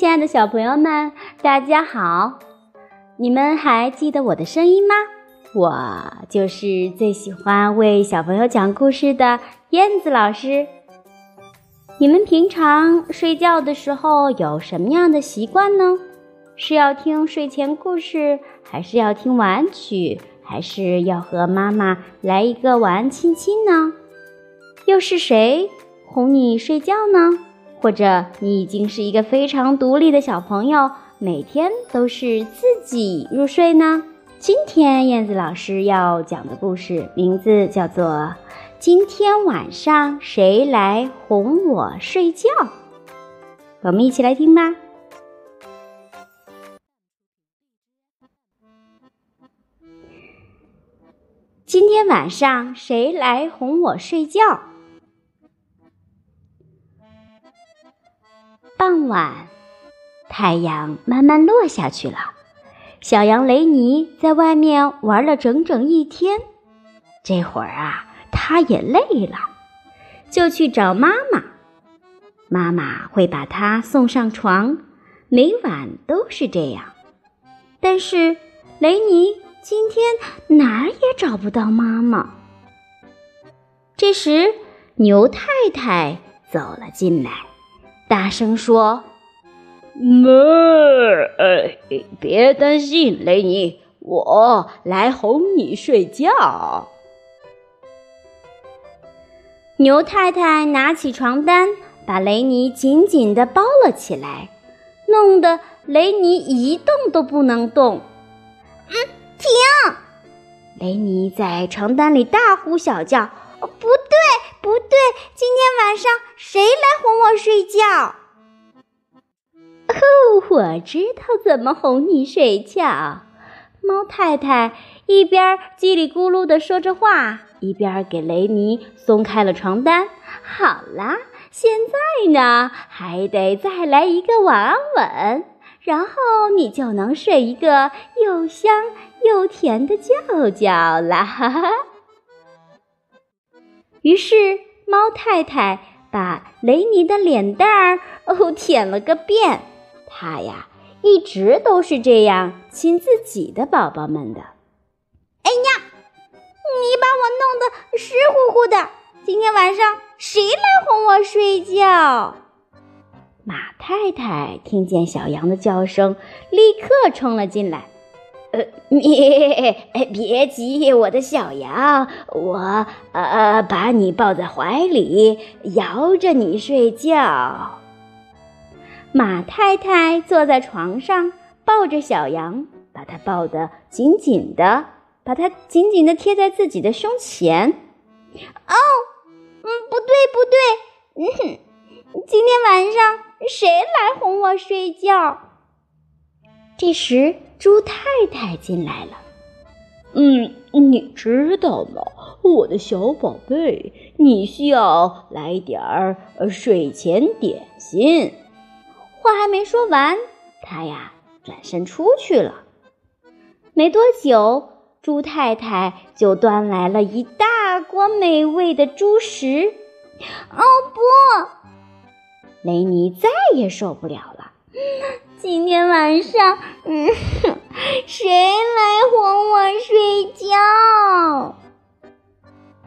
亲爱的小朋友们，大家好！你们还记得我的声音吗？我就是最喜欢为小朋友讲故事的燕子老师。你们平常睡觉的时候有什么样的习惯呢？是要听睡前故事，还是要听晚曲，还是要和妈妈来一个晚安亲亲呢？又是谁哄你睡觉呢？或者你已经是一个非常独立的小朋友，每天都是自己入睡呢？今天燕子老师要讲的故事名字叫做《今天晚上谁来哄我睡觉》，我们一起来听吧。今天晚上谁来哄我睡觉？傍晚，太阳慢慢落下去了。小羊雷尼在外面玩了整整一天，这会儿啊，他也累了，就去找妈妈。妈妈会把他送上床，每晚都是这样。但是雷尼今天哪儿也找不到妈妈。这时，牛太太走了进来。大声说：“哞！哎，别担心，雷尼，我来哄你睡觉。”牛太太拿起床单，把雷尼紧紧的包了起来，弄得雷尼一动都不能动。嗯，停！雷尼在床单里大呼小叫。哦不对，不对！今天晚上谁来哄我睡觉？哦，我知道怎么哄你睡觉。猫太太一边叽里咕噜地说着话，一边给雷尼松开了床单。好啦，现在呢，还得再来一个晚安吻，然后你就能睡一个又香又甜的觉觉了。哈哈。于是，猫太太把雷尼的脸蛋儿哦舔了个遍。她呀，一直都是这样亲自己的宝宝们的。哎呀，你把我弄得湿乎乎的！今天晚上谁来哄我睡觉？马太太听见小羊的叫声，立刻冲了进来。呃，你别急，我的小羊，我呃把你抱在怀里，摇着你睡觉。马太太坐在床上，抱着小羊，把它抱得紧紧的，把它紧紧的贴在自己的胸前。哦，嗯，不对，不对，嗯哼，今天晚上谁来哄我睡觉？这时。猪太太进来了。嗯，你知道吗，我的小宝贝，你需要来点儿睡前点心。话还没说完，他呀转身出去了。没多久，猪太太就端来了一大锅美味的猪食。哦不，雷尼再也受不了了。今天晚上，嗯，谁来哄我睡觉？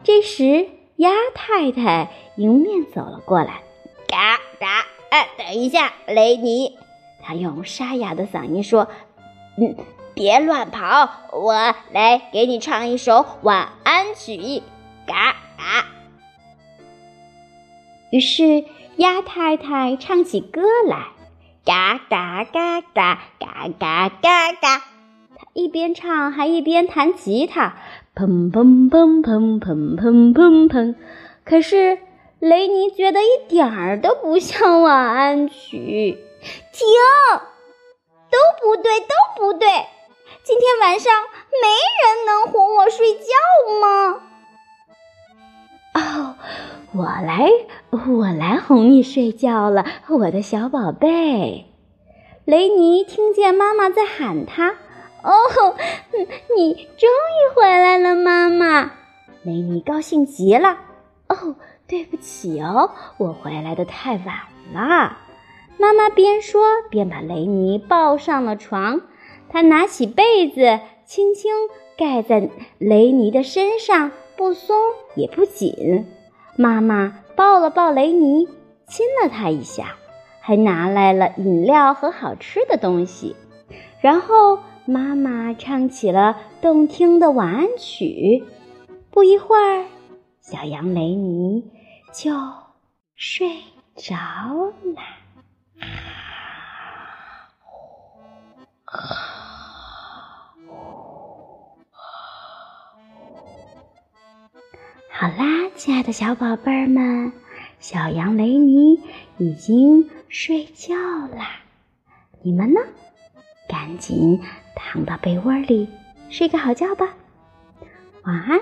这时，鸭太太迎面走了过来，嘎嘎，哎，等一下，雷尼，他用沙哑的嗓音说：“嗯，别乱跑，我来给你唱一首晚安曲。”嘎嘎。于是，鸭太太唱起歌来。嘎嘎嘎嘎嘎嘎嘎嘎，他一边唱还一边弹吉他，砰砰砰砰砰砰砰砰。可是雷尼觉得一点儿都不像晚安曲。停！都不对，都不对！今天晚上没人能哄我睡觉吗？哦。我来，我来哄你睡觉了，我的小宝贝。雷尼听见妈妈在喊他：“哦，你终于回来了，妈妈！”雷尼高兴极了。哦，对不起哦，我回来的太晚了。妈妈边说边把雷尼抱上了床。她拿起被子，轻轻盖在雷尼的身上，不松也不紧。妈妈抱了抱雷尼，亲了他一下，还拿来了饮料和好吃的东西。然后妈妈唱起了动听的晚安曲。不一会儿，小羊雷尼就睡着了。好啦，亲爱的小宝贝儿们，小羊雷尼已经睡觉啦。你们呢？赶紧躺到被窝里睡个好觉吧。晚安。